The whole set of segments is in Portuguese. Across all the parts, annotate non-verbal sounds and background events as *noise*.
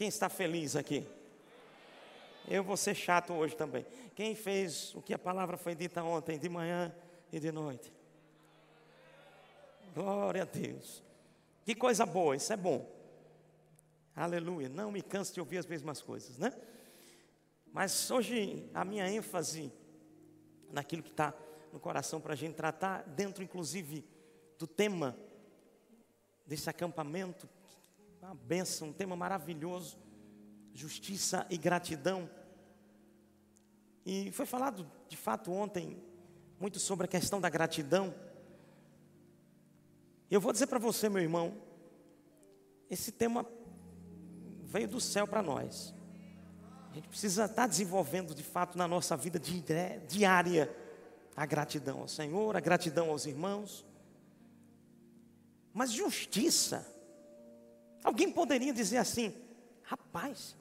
Quem está feliz aqui? Eu vou ser chato hoje também. Quem fez o que a palavra foi dita ontem, de manhã e de noite? Glória a Deus. Que coisa boa, isso é bom. Aleluia. Não me canso de ouvir as mesmas coisas, né? Mas hoje a minha ênfase naquilo que está no coração para a gente tratar, dentro inclusive do tema desse acampamento, uma benção, um tema maravilhoso, justiça e gratidão. E foi falado de fato ontem muito sobre a questão da gratidão. Eu vou dizer para você, meu irmão, esse tema veio do céu para nós. A gente precisa estar desenvolvendo de fato na nossa vida diária a gratidão ao Senhor, a gratidão aos irmãos. Mas justiça, alguém poderia dizer assim, rapaz,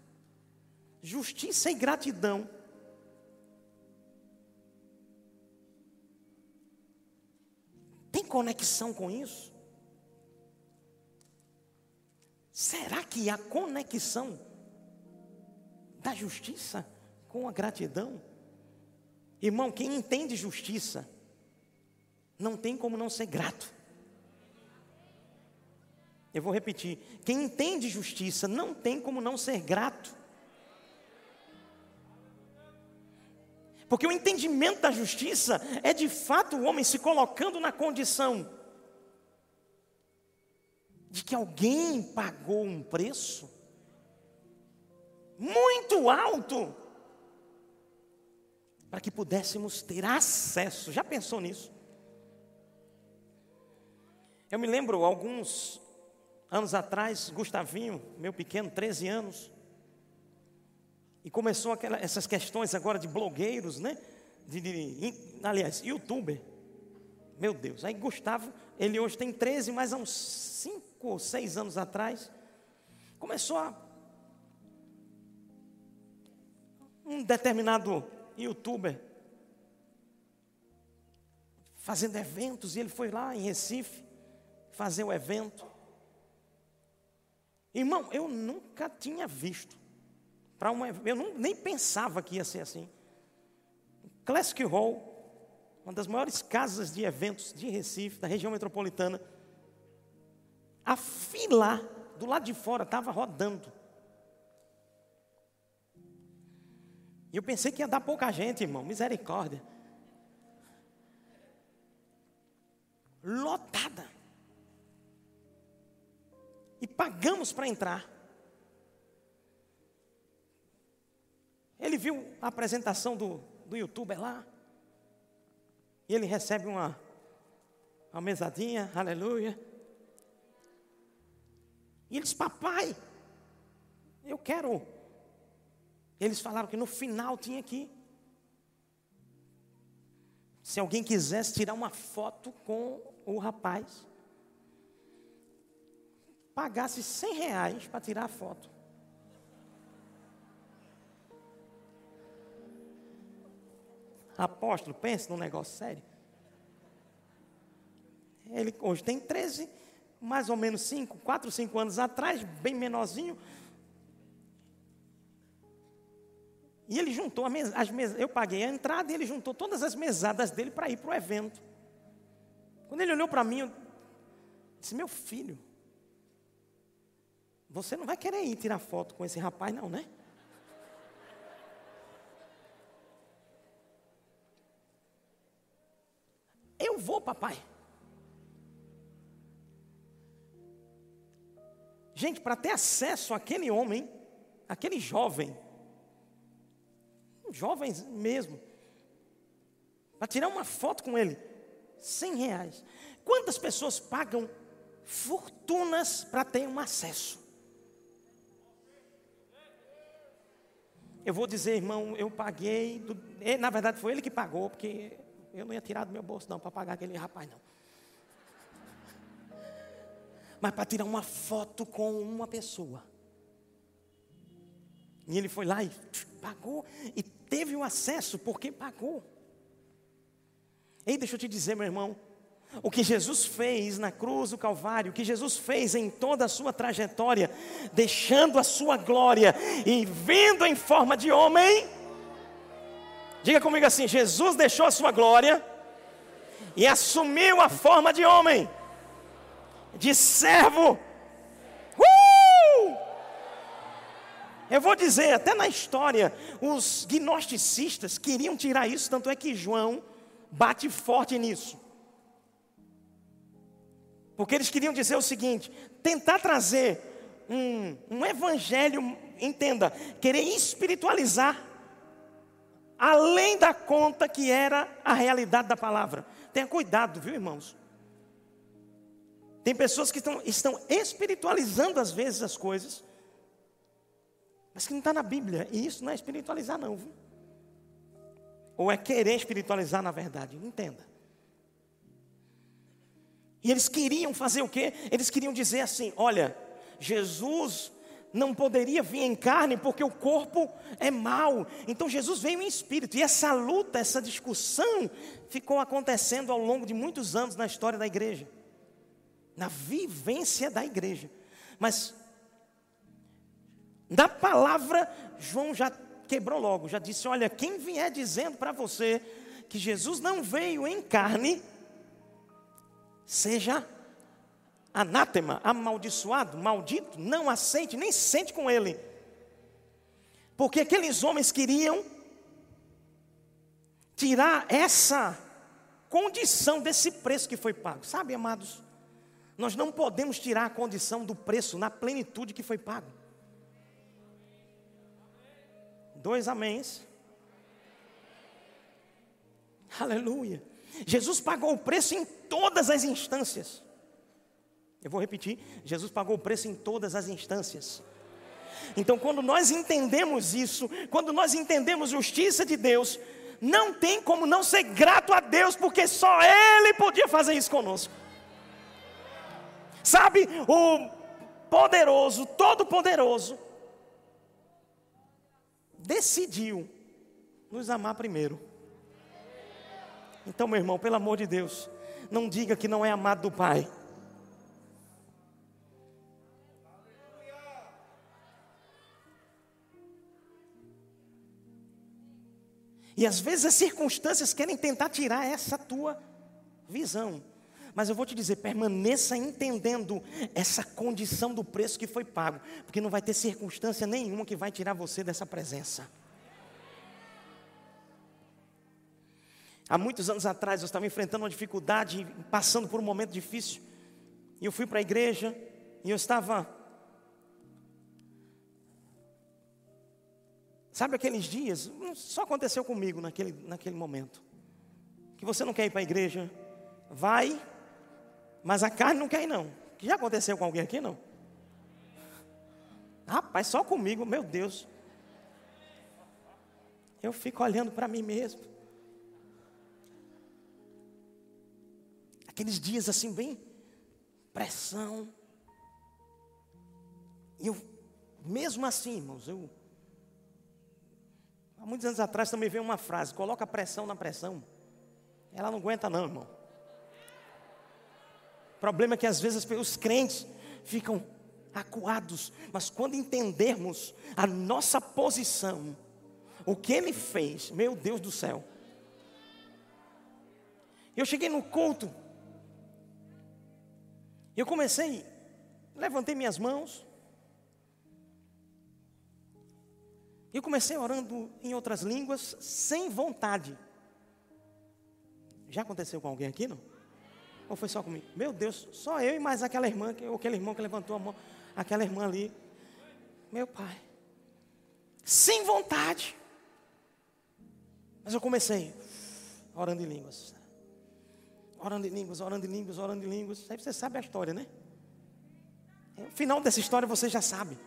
justiça e gratidão. Tem conexão com isso? Será que há conexão da justiça com a gratidão? Irmão, quem entende justiça, não tem como não ser grato. Eu vou repetir: quem entende justiça, não tem como não ser grato. Porque o entendimento da justiça é de fato o homem se colocando na condição de que alguém pagou um preço muito alto para que pudéssemos ter acesso. Já pensou nisso? Eu me lembro alguns anos atrás, Gustavinho, meu pequeno, 13 anos, e começou aquela, essas questões agora de blogueiros, né? De, de, aliás, youtuber. Meu Deus, aí Gustavo, ele hoje tem 13, mas há uns 5 ou 6 anos atrás, começou a. Um determinado youtuber fazendo eventos, e ele foi lá em Recife fazer o evento. Irmão, eu nunca tinha visto para uma, eu não, nem pensava que ia ser assim. Classic Hall, uma das maiores casas de eventos de Recife, da região metropolitana. A fila do lado de fora estava rodando. E eu pensei que ia dar pouca gente, irmão, misericórdia. Pagamos para entrar. Ele viu a apresentação do, do youtuber lá. E ele recebe uma, uma mesadinha, aleluia. E ele disse, papai, eu quero. Eles falaram que no final tinha que. Se alguém quisesse tirar uma foto com o rapaz, pagasse 100 reais para tirar a foto. Apóstolo, pense num negócio sério. Ele hoje tem 13, mais ou menos 5, 4, 5 anos atrás, bem menorzinho. E ele juntou as mesas, eu paguei a entrada e ele juntou todas as mesadas dele para ir para o evento. Quando ele olhou para mim, eu disse: Meu filho, você não vai querer ir tirar foto com esse rapaz, não, né? Eu vou, papai. Gente, para ter acesso àquele homem, aquele jovem, jovens mesmo, para tirar uma foto com ele, cem reais. Quantas pessoas pagam fortunas para ter um acesso? Eu vou dizer, irmão, eu paguei, do, na verdade foi ele que pagou, porque eu não ia tirar do meu bolso não para pagar aquele rapaz não. Mas para tirar uma foto com uma pessoa. E ele foi lá e pagou e teve o acesso porque pagou. Ei, deixa eu te dizer, meu irmão, O que Jesus fez na cruz do Calvário, o que Jesus fez em toda a sua trajetória, deixando a sua glória e vindo em forma de homem. Diga comigo assim: Jesus deixou a sua glória e assumiu a forma de homem, de servo. Uh! Eu vou dizer, até na história, os gnosticistas queriam tirar isso, tanto é que João bate forte nisso. Porque eles queriam dizer o seguinte: tentar trazer um, um evangelho, entenda, querer espiritualizar, além da conta que era a realidade da palavra. Tenha cuidado, viu, irmãos? Tem pessoas que estão, estão espiritualizando às vezes as coisas, mas que não está na Bíblia, e isso não é espiritualizar, não, viu? Ou é querer espiritualizar na verdade, entenda. E eles queriam fazer o quê? Eles queriam dizer assim: olha, Jesus não poderia vir em carne porque o corpo é mau. Então Jesus veio em espírito. E essa luta, essa discussão ficou acontecendo ao longo de muitos anos na história da igreja, na vivência da igreja. Mas na palavra, João já quebrou logo, já disse: olha, quem vier dizendo para você que Jesus não veio em carne, seja anátema, amaldiçoado, maldito, não aceite, nem sente com ele. Porque aqueles homens queriam tirar essa condição desse preço que foi pago. Sabe, amados, nós não podemos tirar a condição do preço na plenitude que foi pago. Dois améns. Aleluia. Jesus pagou o preço em todas as instâncias. Eu vou repetir: Jesus pagou o preço em todas as instâncias. Então, quando nós entendemos isso, quando nós entendemos justiça de Deus, não tem como não ser grato a Deus, porque só Ele podia fazer isso conosco. Sabe, o poderoso, todo-poderoso, decidiu nos amar primeiro. Então, meu irmão, pelo amor de Deus, não diga que não é amado do Pai. E às vezes as circunstâncias querem tentar tirar essa tua visão. Mas eu vou te dizer, permaneça entendendo essa condição do preço que foi pago, porque não vai ter circunstância nenhuma que vai tirar você dessa presença. Há muitos anos atrás eu estava enfrentando uma dificuldade, passando por um momento difícil. E eu fui para a igreja e eu estava. Sabe aqueles dias? Só aconteceu comigo naquele, naquele momento. Que você não quer ir para a igreja, vai, mas a carne não quer ir, não. Que já aconteceu com alguém aqui, não? Rapaz, só comigo, meu Deus. Eu fico olhando para mim mesmo. Aqueles dias assim, bem pressão. E eu, mesmo assim, irmãos, eu. Há muitos anos atrás também veio uma frase: coloca pressão na pressão. Ela não aguenta, não, irmão. O problema é que às vezes os crentes ficam acuados, mas quando entendermos a nossa posição, o que ele fez, meu Deus do céu. Eu cheguei no culto, eu comecei, levantei minhas mãos. E comecei orando em outras línguas sem vontade. Já aconteceu com alguém aqui, não? Ou foi só comigo? Meu Deus, só eu e mais aquela irmã, ou aquele irmão que levantou a mão, aquela irmã ali. Meu pai. Sem vontade. Mas eu comecei orando em línguas orando em línguas, orando em línguas, orando em línguas. Aí você sabe a história, né? O final dessa história você já sabe.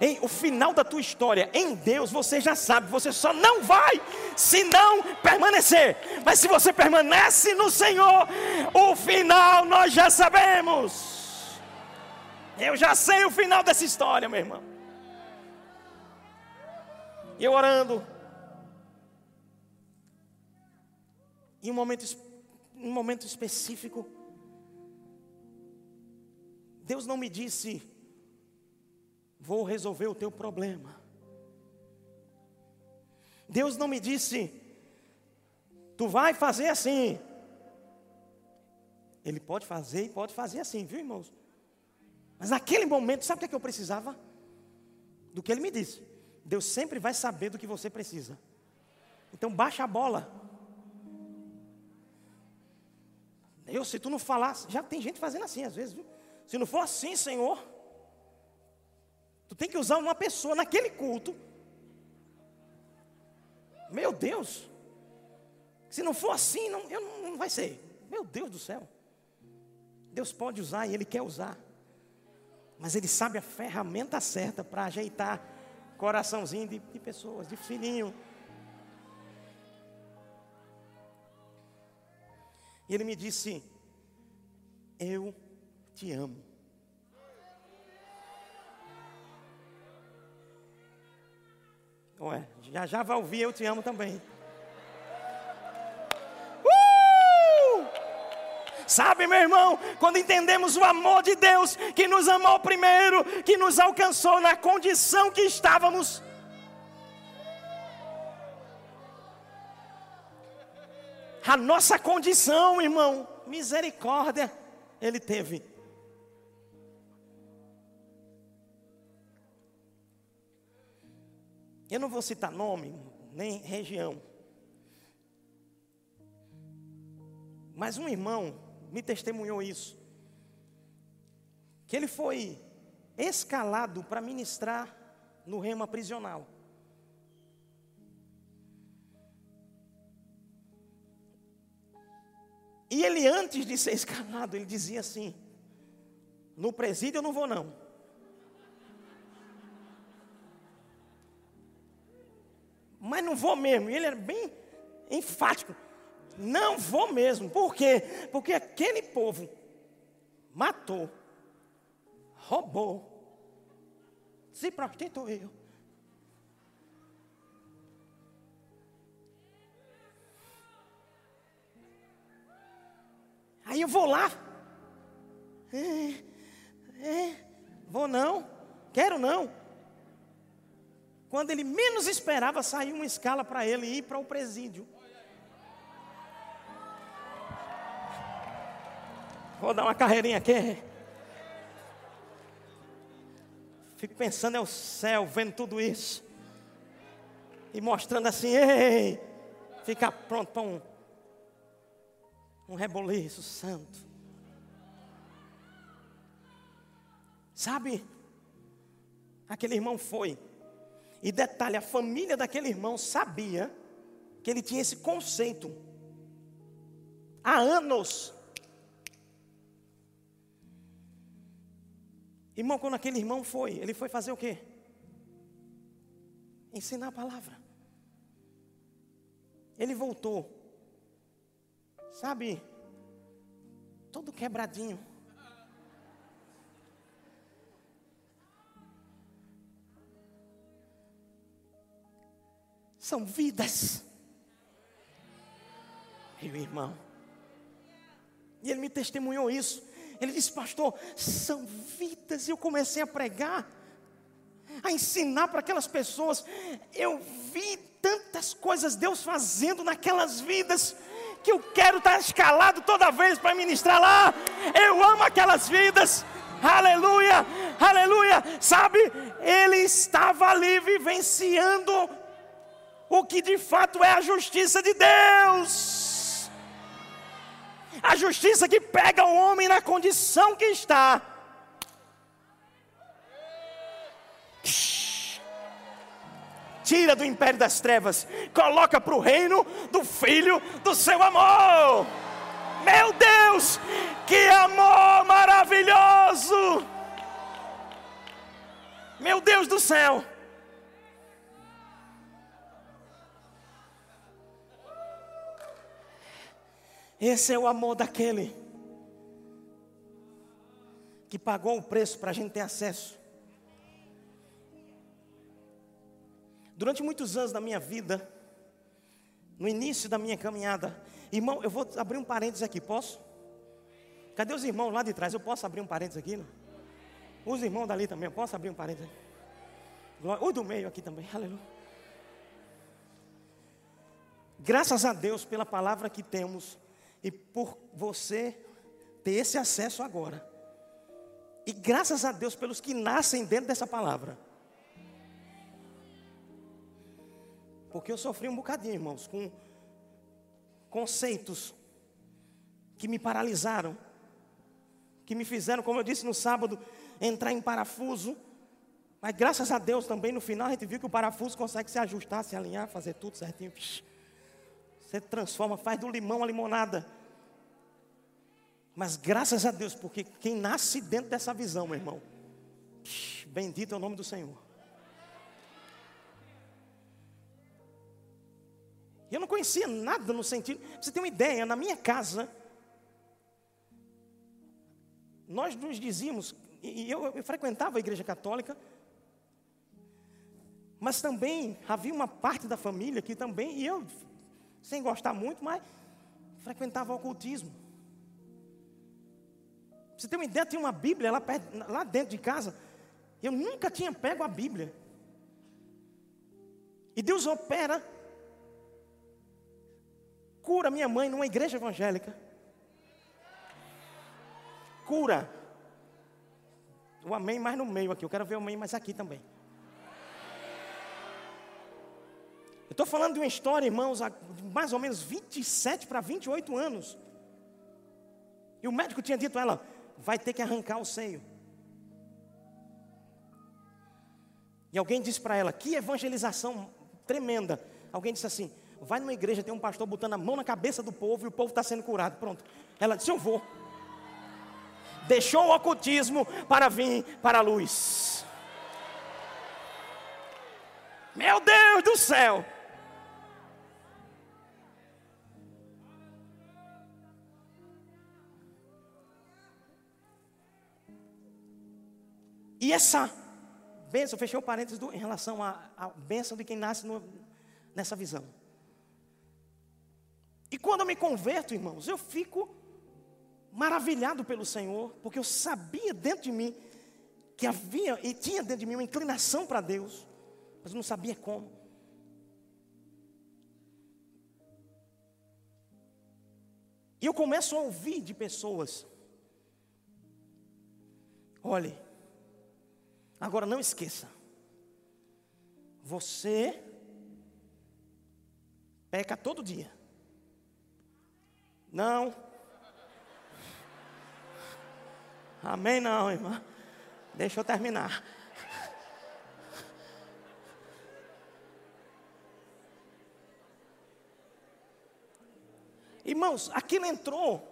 Ei, o final da tua história em Deus você já sabe, você só não vai se não permanecer. Mas se você permanece no Senhor, o final nós já sabemos. Eu já sei o final dessa história, meu irmão. Eu orando. E um momento um momento específico. Deus não me disse, vou resolver o teu problema. Deus não me disse, tu vai fazer assim. Ele pode fazer e pode fazer assim, viu irmãos? Mas naquele momento, sabe o que, é eu precisava? Do que ele me disse. Deus sempre vai saber do que você precisa. Então baixa a bola. Eu, se tu não falasse, já tem gente fazendo assim às vezes, viu? Se não for assim, Senhor, tu tem que usar uma pessoa naquele culto. Meu Deus, se não for assim, não, eu, não vai ser. Meu Deus do céu. Deus pode usar e Ele quer usar. Mas Ele sabe a ferramenta certa para ajeitar coraçãozinho de, de pessoas, de filhinho. E ele me disse: Eu te amo. Ué, já já vai ouvir Eu te amo também. Uh! Sabe, meu irmão, quando entendemos o amor de Deus, que nos amou primeiro, que nos alcançou na condição que estávamos, a nossa condição, irmão, misericórdia, Ele teve. Eu não vou citar nome, nem região. Mas um irmão me testemunhou isso. Que ele foi escalado para ministrar no rema prisional. E ele, antes de ser escalado, ele dizia assim: No presídio eu não vou, não. Mas não vou mesmo. E ele era bem enfático: Não vou mesmo. Por quê? Porque aquele povo matou, roubou, se prostituiu. Aí eu vou lá. É, é, vou não, quero não. Quando ele menos esperava, saiu uma escala para ele ir para o presídio. Vou dar uma carreirinha aqui. Fico pensando é o céu, vendo tudo isso. E mostrando assim, ei, fica pronto para um um reboliço santo. Sabe? Aquele irmão foi. E detalhe, a família daquele irmão sabia que ele tinha esse conceito há anos. Irmão, quando aquele irmão foi, ele foi fazer o quê? Ensinar a palavra. Ele voltou sabe, todo quebradinho. São vidas, meu irmão. E ele me testemunhou isso. Ele disse, pastor, são vidas. E eu comecei a pregar, a ensinar para aquelas pessoas. Eu vi tantas coisas Deus fazendo naquelas vidas que eu quero estar escalado toda vez para ministrar lá. Eu amo aquelas vidas. Aleluia, aleluia. Sabe, ele estava ali vivenciando o que de fato é a justiça de Deus. A justiça que pega o homem na condição que está. Tira do império das trevas, coloca para o reino do Filho do seu amor. Meu Deus, que amor maravilhoso! Meu Deus do céu! Esse é o amor daquele que pagou o preço para a gente ter acesso. Durante muitos anos da minha vida, no início da minha caminhada, Irmão, eu vou abrir um parênteses aqui, posso? Cadê os irmãos lá de trás? Eu posso abrir um parênteses aqui? Não? Os irmãos dali também, eu posso abrir um parênteses aqui? O do meio aqui também, aleluia. Graças a Deus pela palavra que temos e por você ter esse acesso agora. E graças a Deus pelos que nascem dentro dessa palavra. Porque eu sofri um bocadinho, irmãos, com conceitos que me paralisaram, que me fizeram, como eu disse no sábado, entrar em parafuso. Mas graças a Deus também no final a gente viu que o parafuso consegue se ajustar, se alinhar, fazer tudo certinho. Você transforma, faz do limão a limonada. Mas graças a Deus, porque quem nasce dentro dessa visão, meu irmão, bendito é o nome do Senhor. Eu não conhecia nada no sentido. Você tem uma ideia, na minha casa, nós nos dizíamos, e eu, eu frequentava a igreja católica, mas também havia uma parte da família que também, e eu, sem gostar muito, mas frequentava o ocultismo. Você tem uma ideia, tinha uma Bíblia lá, perto, lá dentro de casa. Eu nunca tinha pego a Bíblia. E Deus opera, cura minha mãe numa igreja evangélica. Cura. O amém mais no meio aqui. Eu quero ver o amém mais aqui também. Eu estou falando de uma história, irmãos, há mais ou menos 27 para 28 anos. E o médico tinha dito a ela: vai ter que arrancar o seio. E alguém disse para ela: que evangelização tremenda. Alguém disse assim: vai numa igreja, tem um pastor botando a mão na cabeça do povo e o povo está sendo curado. Pronto. Ela disse: eu vou. Deixou o ocultismo para vir para a luz. Meu Deus do céu! E essa bênção, fechei o parênteses do, em relação à, bênção de quem nasce no, nessa visão. E quando eu me converto, irmãos, eu fico maravilhado pelo Senhor, porque eu sabia dentro de mim que havia e tinha dentro de mim uma inclinação para Deus, mas eu não sabia como. E eu começo a ouvir de pessoas: olhe, Agora não esqueça. Você peca todo dia. Não. Amém não, irmã. Deixa eu terminar. Irmãos, aquilo entrou.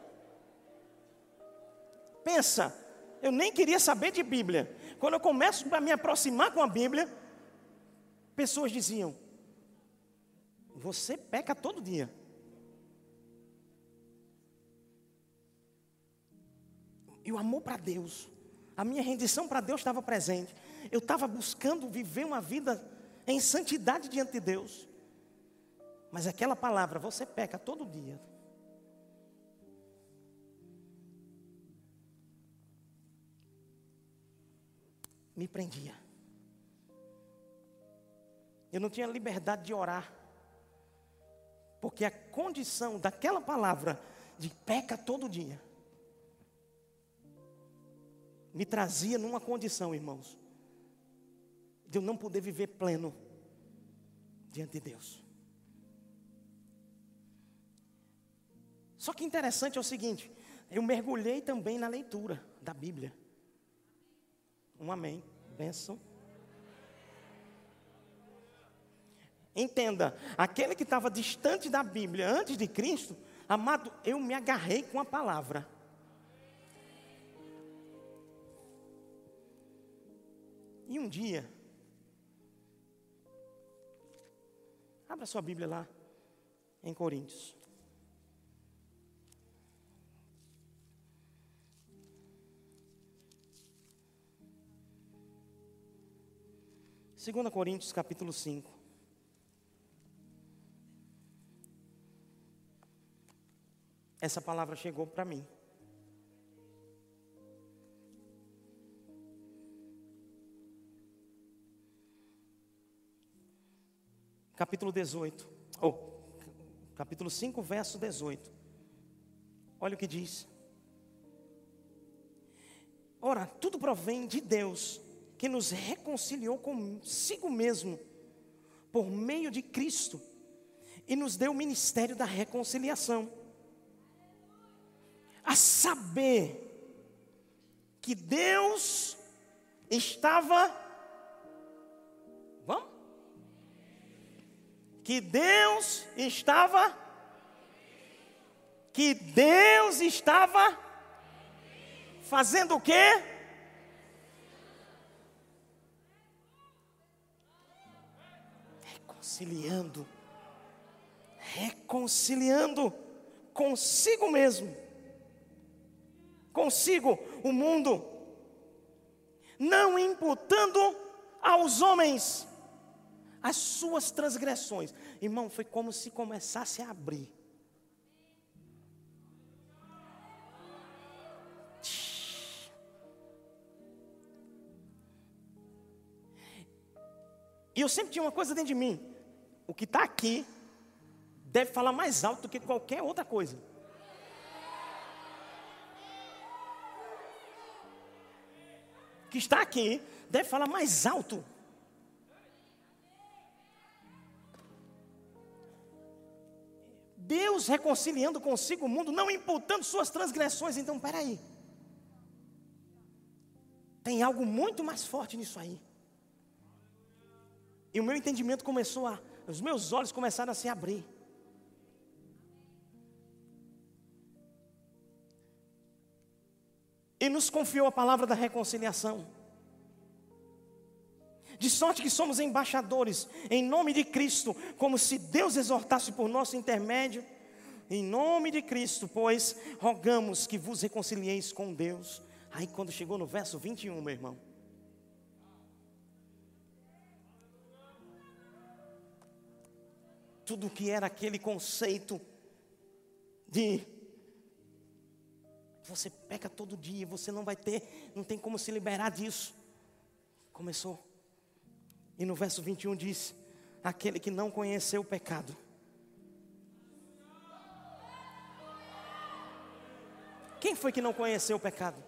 Pensa, eu nem queria saber de Bíblia. Quando eu começo a me aproximar com a Bíblia, pessoas diziam: Você peca todo dia. E o amor para Deus, a minha rendição para Deus estava presente. Eu estava buscando viver uma vida em santidade diante de Deus. Mas aquela palavra, você peca todo dia. me prendia. Eu não tinha liberdade de orar. Porque a condição daquela palavra de peca todo dia me trazia numa condição, irmãos, de eu não poder viver pleno diante de Deus. Só que interessante é o seguinte, eu mergulhei também na leitura da Bíblia. Um amém. Benção. Entenda, aquele que estava distante da Bíblia antes de Cristo, amado, eu me agarrei com a palavra. E um dia, abra sua Bíblia lá, em Coríntios. 2 Coríntios capítulo 5. essa palavra chegou para mim. Capítulo 18, ou capítulo 5, verso 18. Olha o que diz. Ora, tudo provém de Deus, que nos reconciliou consigo mesmo, por meio de Cristo, e nos deu o ministério da reconciliação. A saber, que Deus estava. Que Deus estava. Que Deus estava Fazendo o quê? Reconciliando. Reconciliando consigo mesmo. Consigo o mundo. Não imputando aos homens as suas transgressões. Irmão, foi como se começasse a abrir E eu sempre tinha uma coisa dentro de mim: o que está aqui deve falar mais alto do que qualquer outra coisa. O que está aqui deve falar mais alto. Deus reconciliando consigo o mundo, não imputando suas transgressões. Então, peraí. Tem algo muito mais forte nisso aí. E o meu entendimento começou a. Os meus olhos começaram a se abrir. E nos confiou a palavra da reconciliação. De sorte que somos embaixadores em nome de Cristo, como se Deus exortasse por nosso intermédio. Em nome de Cristo, pois rogamos que vos reconcilieis com Deus. Aí quando chegou no verso 21, meu irmão. tudo que era aquele conceito de você peca todo dia, você não vai ter, não tem como se liberar disso. Começou. E no verso 21 diz: aquele que não conheceu o pecado. Quem foi que não conheceu o pecado?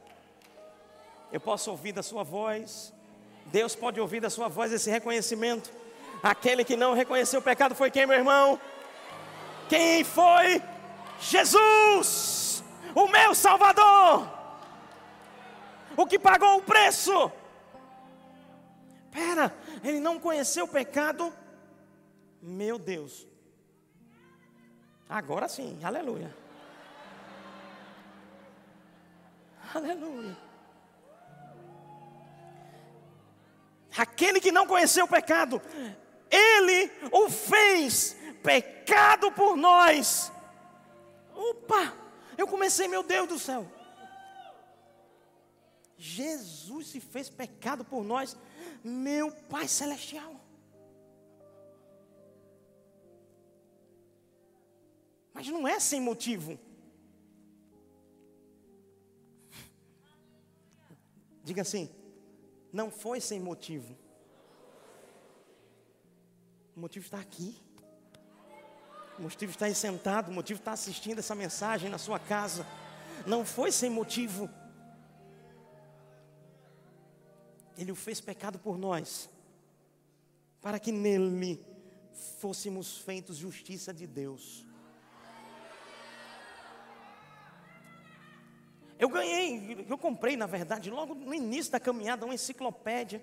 Eu posso ouvir da sua voz, Deus pode ouvir da sua voz esse reconhecimento. Aquele que não reconheceu o pecado foi quem, meu irmão? Quem foi? Jesus, o meu Salvador, o que pagou o preço. Pera, ele não conheceu o pecado? Meu Deus. Agora sim, aleluia. Aleluia. Aquele que não conheceu o pecado, ele o fez pecado por nós. Opa! Eu comecei, meu Deus do céu. Jesus se fez pecado por nós, meu Pai Celestial. Mas não é sem motivo. Diga assim, não foi sem motivo. O motivo está aqui. O motivo está aí sentado, o motivo está assistindo essa mensagem na sua casa. Não foi sem motivo. Ele o fez pecado por nós, para que nele fôssemos feitos justiça de Deus. Eu ganhei, eu comprei, na verdade, logo no início da caminhada, uma enciclopédia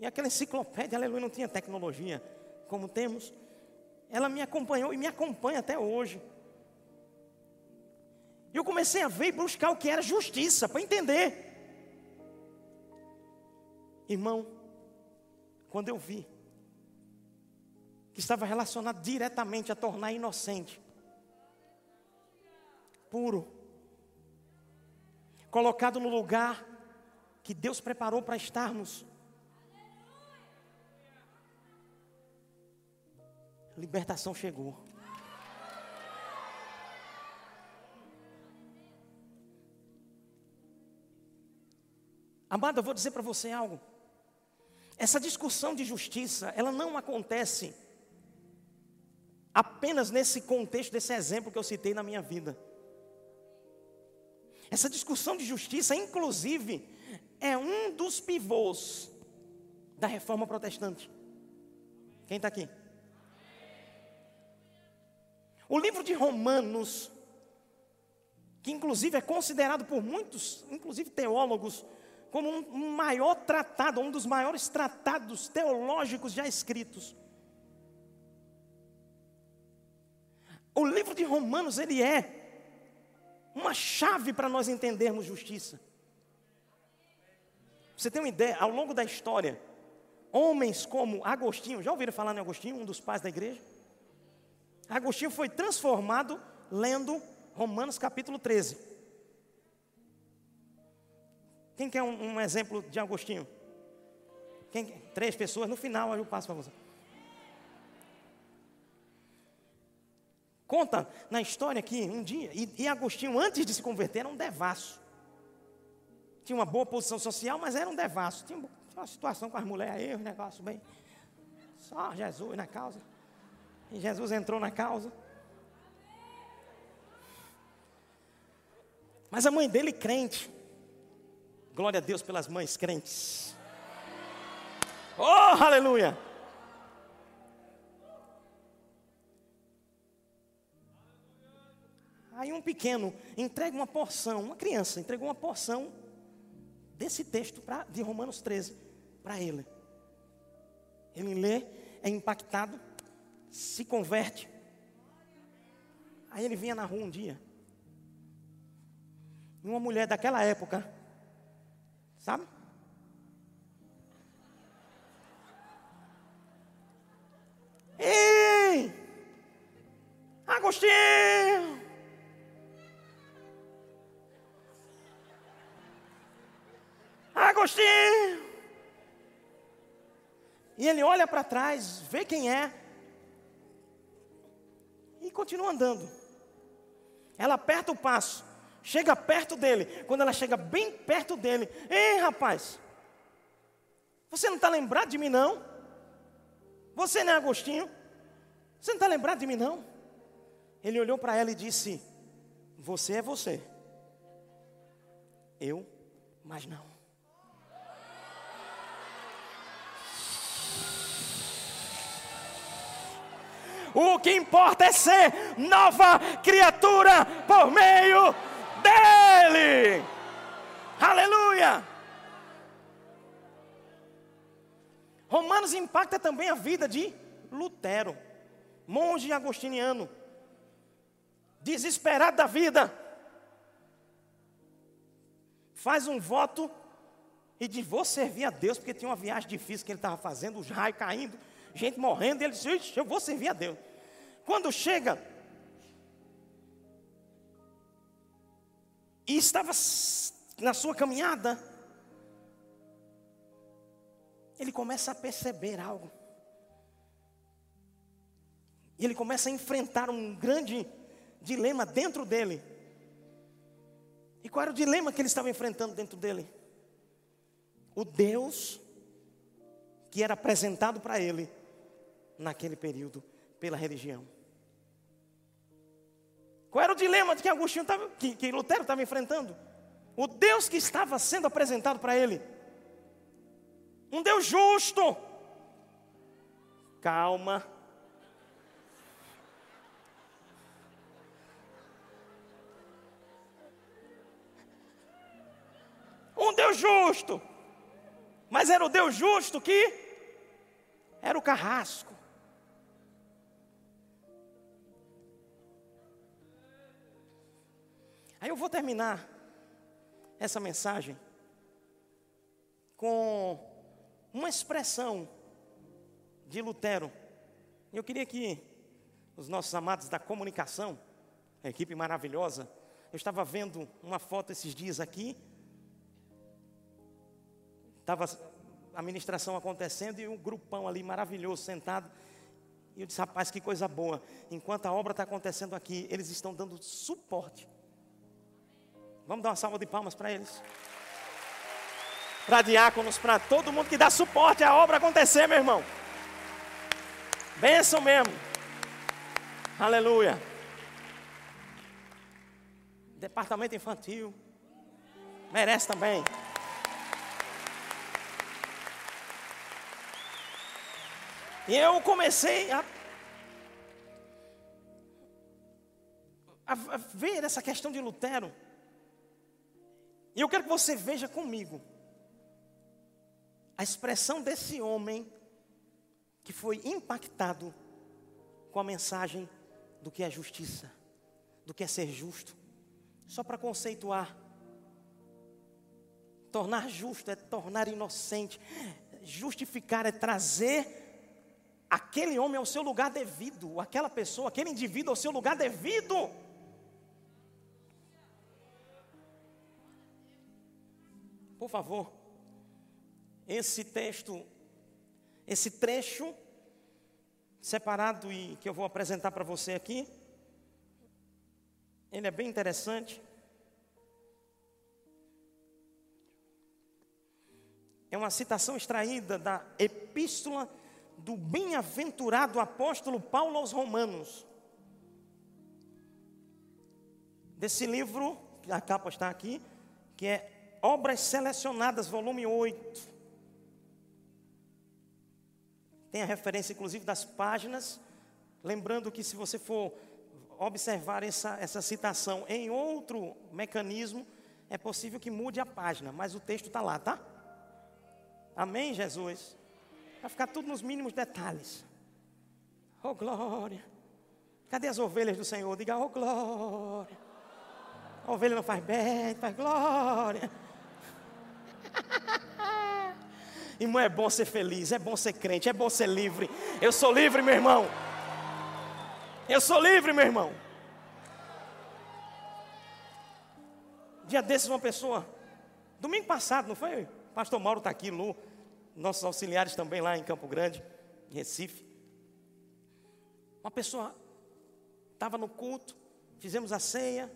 e aquela enciclopédia, aleluia, não tinha tecnologia como temos. Ela me acompanhou e me acompanha até hoje. E eu comecei a ver e buscar o que era justiça, para entender. Irmão, quando eu vi que estava relacionado diretamente a tornar inocente, puro, colocado no lugar que Deus preparou para estarmos. Libertação chegou. Amado, eu vou dizer para você algo. Essa discussão de justiça, ela não acontece apenas nesse contexto desse exemplo que eu citei na minha vida. Essa discussão de justiça, inclusive, é um dos pivôs da reforma protestante. Quem está aqui? O livro de Romanos, que inclusive é considerado por muitos, inclusive teólogos, como um maior tratado, um dos maiores tratados teológicos já escritos. O livro de Romanos, ele é uma chave para nós entendermos justiça. Você tem uma ideia, ao longo da história, homens como Agostinho, já ouviram falar em Agostinho, um dos pais da igreja? Agostinho foi transformado lendo Romanos capítulo 13. Quem quer um, um exemplo de Agostinho? Quem, três pessoas, no final eu passo para você. Conta na história que um dia, e, e Agostinho, antes de se converter, era um devasso. Tinha uma boa posição social, mas era um devasso. Tinha uma situação com as mulheres aí, um negócio bem. Só Jesus na causa. E Jesus entrou na causa. Mas a mãe dele, crente. Glória a Deus pelas mães crentes. Oh, aleluia! Aí um pequeno entrega uma porção, uma criança entregou uma porção desse texto pra, de Romanos 13 para ele. Ele lê, é impactado, se converte. Aí ele vinha na rua um dia. E uma mulher daquela época, sabe? Ei! Agostinho! Agostinho! E ele olha para trás, vê quem é, e continua andando. Ela aperta o passo, chega perto dele. Quando ela chega bem perto dele, ei rapaz, você não está lembrado de mim não? Você não é Agostinho? Você não está lembrado de mim não? Ele olhou para ela e disse: Você é você. Eu, mas não. O que importa é ser nova criatura por meio dele. Aleluia! Romanos impacta também a vida de Lutero, monge agostiniano, desesperado da vida, faz um voto e diz: Vou servir a Deus, porque tinha uma viagem difícil que ele estava fazendo, os raios caindo gente morrendo, ele disse: Eu vou servir a Deus. Quando chega, e estava na sua caminhada, ele começa a perceber algo. E ele começa a enfrentar um grande dilema dentro dele. E qual era o dilema que ele estava enfrentando dentro dele? O Deus que era apresentado para ele naquele período pela religião. Qual era o dilema que Agostinho que, que Lutero estava enfrentando? O Deus que estava sendo apresentado para ele. Um Deus justo. Calma. Um Deus justo. Mas era o Deus justo que era o carrasco. Aí eu vou terminar essa mensagem com uma expressão de Lutero. Eu queria que os nossos amados da comunicação, a equipe maravilhosa, eu estava vendo uma foto esses dias aqui, estava a ministração acontecendo e um grupão ali maravilhoso sentado. E eu disse, rapaz, que coisa boa. Enquanto a obra está acontecendo aqui, eles estão dando suporte Vamos dar uma salva de palmas para eles. para diáconos, para todo mundo que dá suporte à obra acontecer, meu irmão. Benção mesmo. Aleluia. Departamento infantil. Merece também. E eu comecei a, a, a ver essa questão de Lutero. E eu quero que você veja comigo a expressão desse homem que foi impactado com a mensagem do que é justiça, do que é ser justo. Só para conceituar. Tornar justo é tornar inocente. Justificar é trazer aquele homem ao seu lugar devido, aquela pessoa, aquele indivíduo ao seu lugar devido. Por favor, esse texto, esse trecho separado e que eu vou apresentar para você aqui, ele é bem interessante. É uma citação extraída da Epístola do bem-aventurado apóstolo Paulo aos Romanos. Desse livro, a capa está aqui, que é Obras Selecionadas, volume 8. Tem a referência, inclusive, das páginas. Lembrando que, se você for observar essa, essa citação em outro mecanismo, é possível que mude a página, mas o texto está lá, tá? Amém, Jesus? Vai ficar tudo nos mínimos detalhes. Oh glória. Cadê as ovelhas do Senhor? Diga, oh glória. A ovelha não faz bem, faz glória. *laughs* Irmão, é bom ser feliz, é bom ser crente, é bom ser livre. Eu sou livre, meu irmão. Eu sou livre, meu irmão. Dia desses, uma pessoa, domingo passado, não foi? Pastor Mauro está aqui, Lu nossos auxiliares também lá em Campo Grande, em Recife. Uma pessoa estava no culto, fizemos a ceia.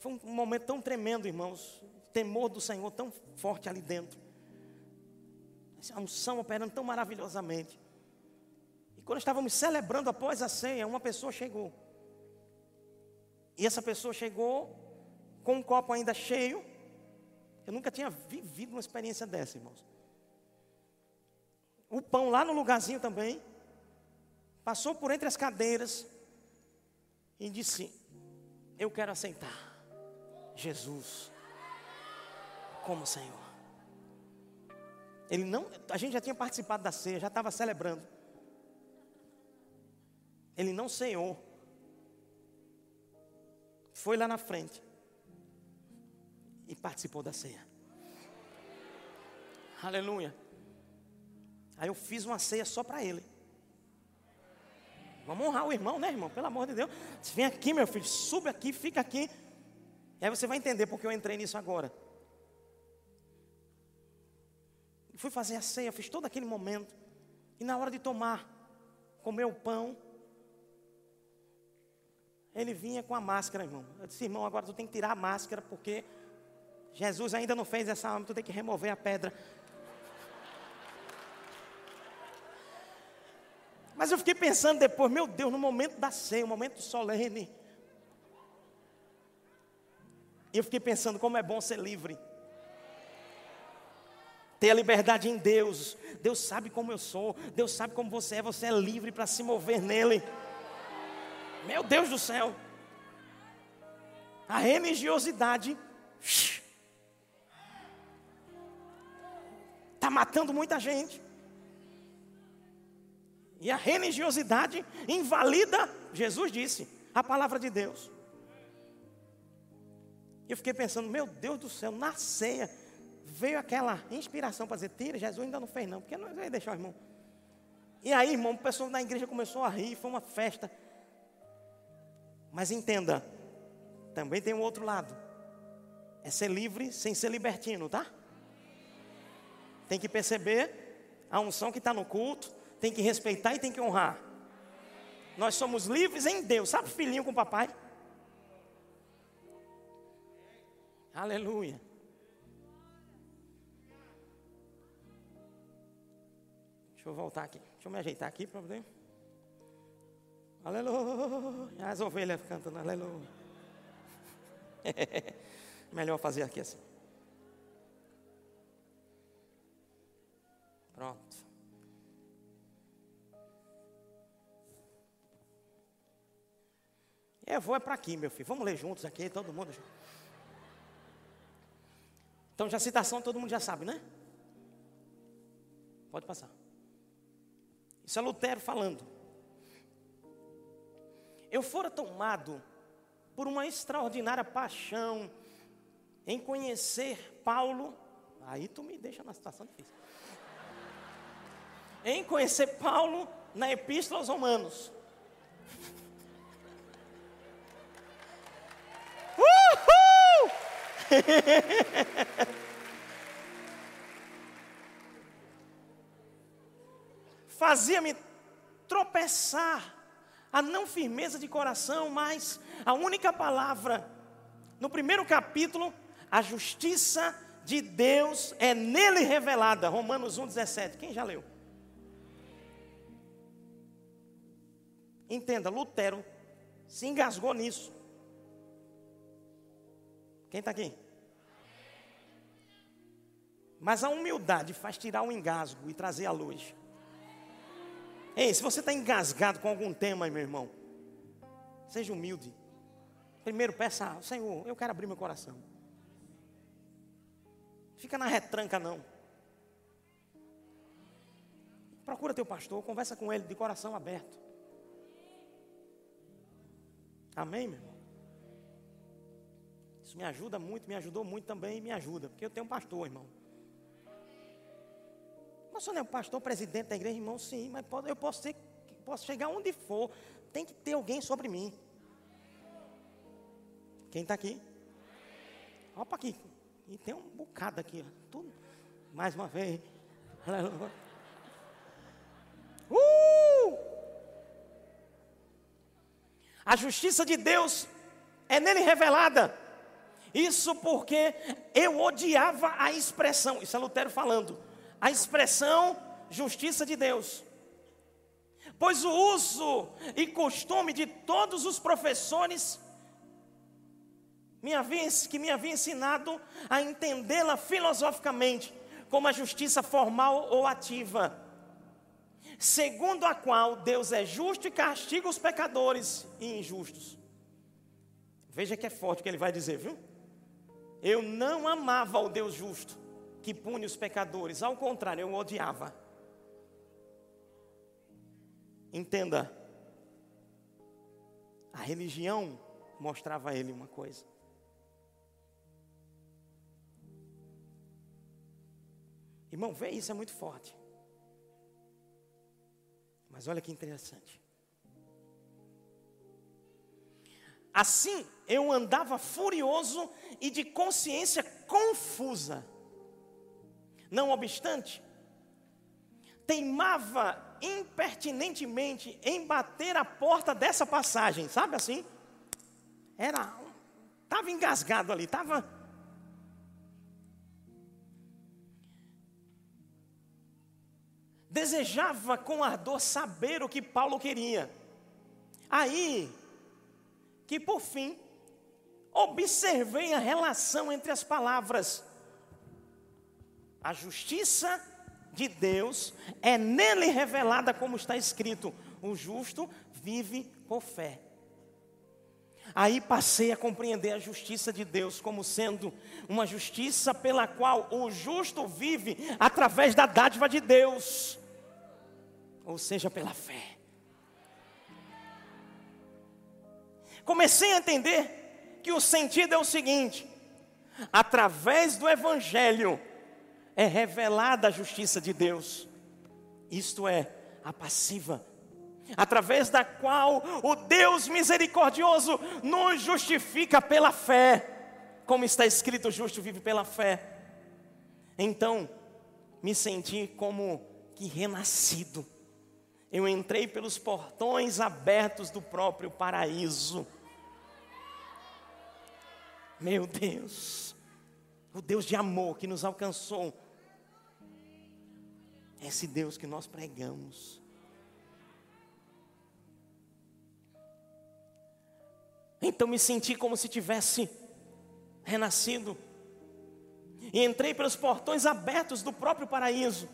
Foi um momento tão tremendo, irmãos. Temor do Senhor tão forte ali dentro. A unção operando tão maravilhosamente. E quando estávamos celebrando após a ceia, uma pessoa chegou. E essa pessoa chegou com um copo ainda cheio eu nunca tinha vivido uma experiência dessa, irmãos. O pão lá no lugarzinho também. Passou por entre as cadeiras. E disse: Eu quero aceitar Jesus como Senhor. Ele não, a gente já tinha participado da ceia, já estava celebrando. Ele não ceiou. Foi lá na frente e participou da ceia. Aleluia. Aí eu fiz uma ceia só para ele. Vamos honrar o irmão, né, irmão? Pelo amor de Deus. Vem aqui, meu filho, sube aqui, fica aqui. E aí você vai entender porque eu entrei nisso agora. Fui fazer a ceia, fiz todo aquele momento. E na hora de tomar, comer o pão, ele vinha com a máscara, irmão. Eu disse, irmão, agora tu tem que tirar a máscara, porque Jesus ainda não fez essa alma, tu tem que remover a pedra. Mas eu fiquei pensando depois, meu Deus, no momento da ceia, um momento solene. E eu fiquei pensando como é bom ser livre. Ter a liberdade em Deus. Deus sabe como eu sou. Deus sabe como você é. Você é livre para se mover nele. Meu Deus do céu. A religiosidade está matando muita gente. E a religiosidade invalida, Jesus disse, a palavra de Deus. Eu fiquei pensando, meu Deus do céu, na ceia veio aquela inspiração para dizer, tira, Jesus ainda não fez não, porque não vai deixar o irmão. E aí, irmão, o pessoal da igreja começou a rir, foi uma festa. Mas entenda, também tem um outro lado. É ser livre sem ser libertino, tá? Tem que perceber a unção que está no culto, tem que respeitar e tem que honrar. Nós somos livres em Deus. Sabe filhinho com papai? Aleluia. Deixa eu voltar aqui. Deixa eu me ajeitar aqui para poder. Aleluia. As ovelhas cantando aleluia. *laughs* Melhor fazer aqui assim. Pronto. Eu vou é para aqui, meu filho. Vamos ler juntos aqui, todo mundo. Então, já citação todo mundo já sabe, né? Pode passar. Isso é Lutero falando. Eu fora tomado por uma extraordinária paixão em conhecer Paulo. Aí tu me deixa na situação difícil. Em conhecer Paulo na Epístola aos Romanos. Uhul! *laughs* Fazia-me tropeçar a não firmeza de coração, mas a única palavra, no primeiro capítulo, a justiça de Deus é nele revelada. Romanos 1,17. Quem já leu? Entenda, Lutero se engasgou nisso. Quem está aqui? Mas a humildade faz tirar o engasgo e trazer a luz. Ei, se você está engasgado com algum tema, meu irmão, seja humilde. Primeiro peça, Senhor, eu quero abrir meu coração. Fica na retranca, não. Procura teu pastor, conversa com ele de coração aberto. Amém, meu irmão? Isso me ajuda muito, me ajudou muito também e me ajuda, porque eu tenho um pastor, irmão. Mas sou não é um pastor, presidente da igreja, irmão, sim, mas eu posso, ser, posso chegar onde for, tem que ter alguém sobre mim. Quem está aqui? Opa aqui. E tem um bocado aqui. Tudo. Mais uma vez. *laughs* Uh! A justiça de Deus é nele revelada. Isso porque eu odiava a expressão. Isso é Lutero falando a expressão justiça de Deus. Pois o uso e costume de todos os professores me havia, que me havia ensinado a entendê-la filosoficamente como a justiça formal ou ativa, segundo a qual Deus é justo e castiga os pecadores e injustos. Veja que é forte o que ele vai dizer, viu? Eu não amava o Deus justo que pune os pecadores. Ao contrário, eu odiava. Entenda. A religião mostrava a ele uma coisa. Irmão, vê isso é muito forte. Mas olha que interessante. Assim eu andava furioso e de consciência confusa. Não obstante, teimava impertinentemente em bater a porta dessa passagem, sabe assim? Era, estava engasgado ali, estava. Desejava com ardor saber o que Paulo queria. Aí, que por fim, observei a relação entre as palavras a justiça de Deus é nele revelada, como está escrito: o justo vive por fé. Aí passei a compreender a justiça de Deus como sendo uma justiça pela qual o justo vive através da dádiva de Deus, ou seja, pela fé. Comecei a entender que o sentido é o seguinte: através do Evangelho, é revelada a justiça de Deus, isto é, a passiva, através da qual o Deus misericordioso nos justifica pela fé, como está escrito: o justo vive pela fé. Então, me senti como que renascido. Eu entrei pelos portões abertos do próprio paraíso. Meu Deus, o Deus de amor que nos alcançou esse Deus que nós pregamos. Então me senti como se tivesse renascido. E entrei pelos portões abertos do próprio paraíso.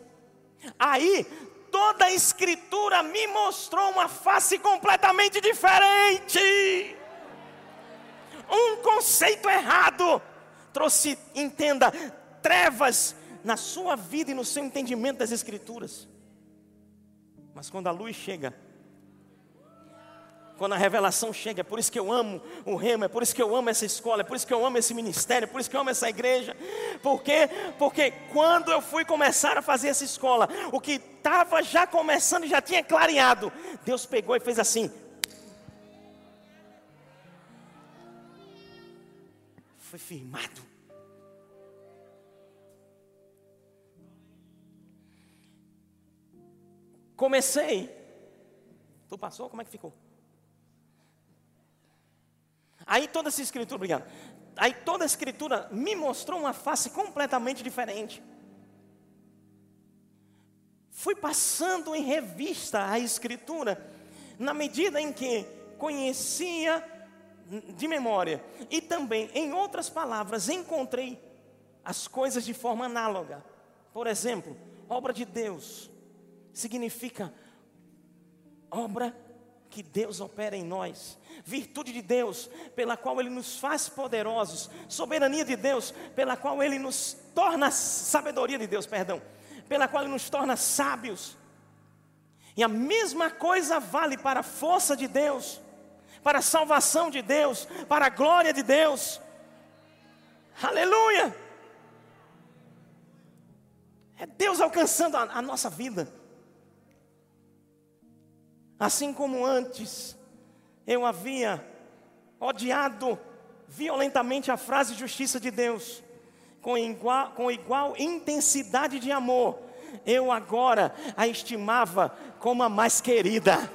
Aí, toda a escritura me mostrou uma face completamente diferente. Um conceito errado trouxe, entenda, trevas na sua vida e no seu entendimento das escrituras. Mas quando a luz chega, quando a revelação chega. É por isso que eu amo o remo, é por isso que eu amo essa escola, é por isso que eu amo esse ministério, é por isso que eu amo essa igreja. Por quê? Porque quando eu fui começar a fazer essa escola, o que estava já começando, já tinha clareado, Deus pegou e fez assim. Foi firmado. Comecei. Tu passou? Como é que ficou? Aí toda essa escritura, obrigado. Aí toda a escritura me mostrou uma face completamente diferente. Fui passando em revista a escritura, na medida em que conhecia de memória e também, em outras palavras, encontrei as coisas de forma análoga. Por exemplo, obra de Deus significa obra que Deus opera em nós, virtude de Deus, pela qual Ele nos faz poderosos, soberania de Deus, pela qual Ele nos torna, sabedoria de Deus, perdão, pela qual Ele nos torna sábios. E a mesma coisa vale para a força de Deus, para a salvação de Deus, para a glória de Deus. Aleluia! É Deus alcançando a, a nossa vida. Assim como antes eu havia odiado violentamente a frase justiça de Deus, com igual, com igual intensidade de amor, eu agora a estimava como a mais querida.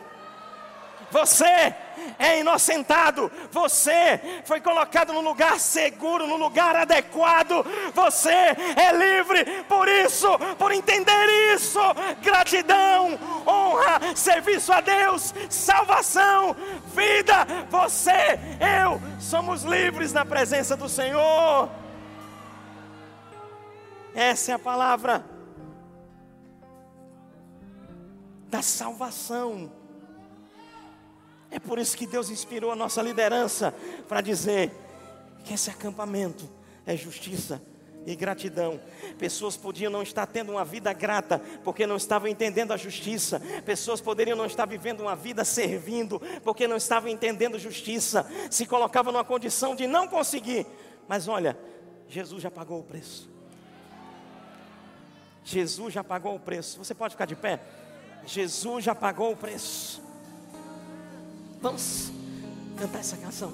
Você é inocentado, você foi colocado no lugar seguro, no lugar adequado, você é livre por isso, por entender isso. Gratidão, honra, serviço a Deus, salvação, vida. Você, eu, somos livres na presença do Senhor. Essa é a palavra da salvação. É por isso que Deus inspirou a nossa liderança para dizer que esse acampamento é justiça e gratidão. Pessoas podiam não estar tendo uma vida grata porque não estavam entendendo a justiça. Pessoas poderiam não estar vivendo uma vida servindo porque não estavam entendendo justiça. Se colocavam numa condição de não conseguir. Mas olha, Jesus já pagou o preço. Jesus já pagou o preço. Você pode ficar de pé? Jesus já pagou o preço. Vamos cantar essa canção.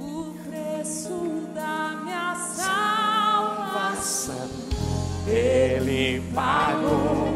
O preço da minha salvação, Ele pagou.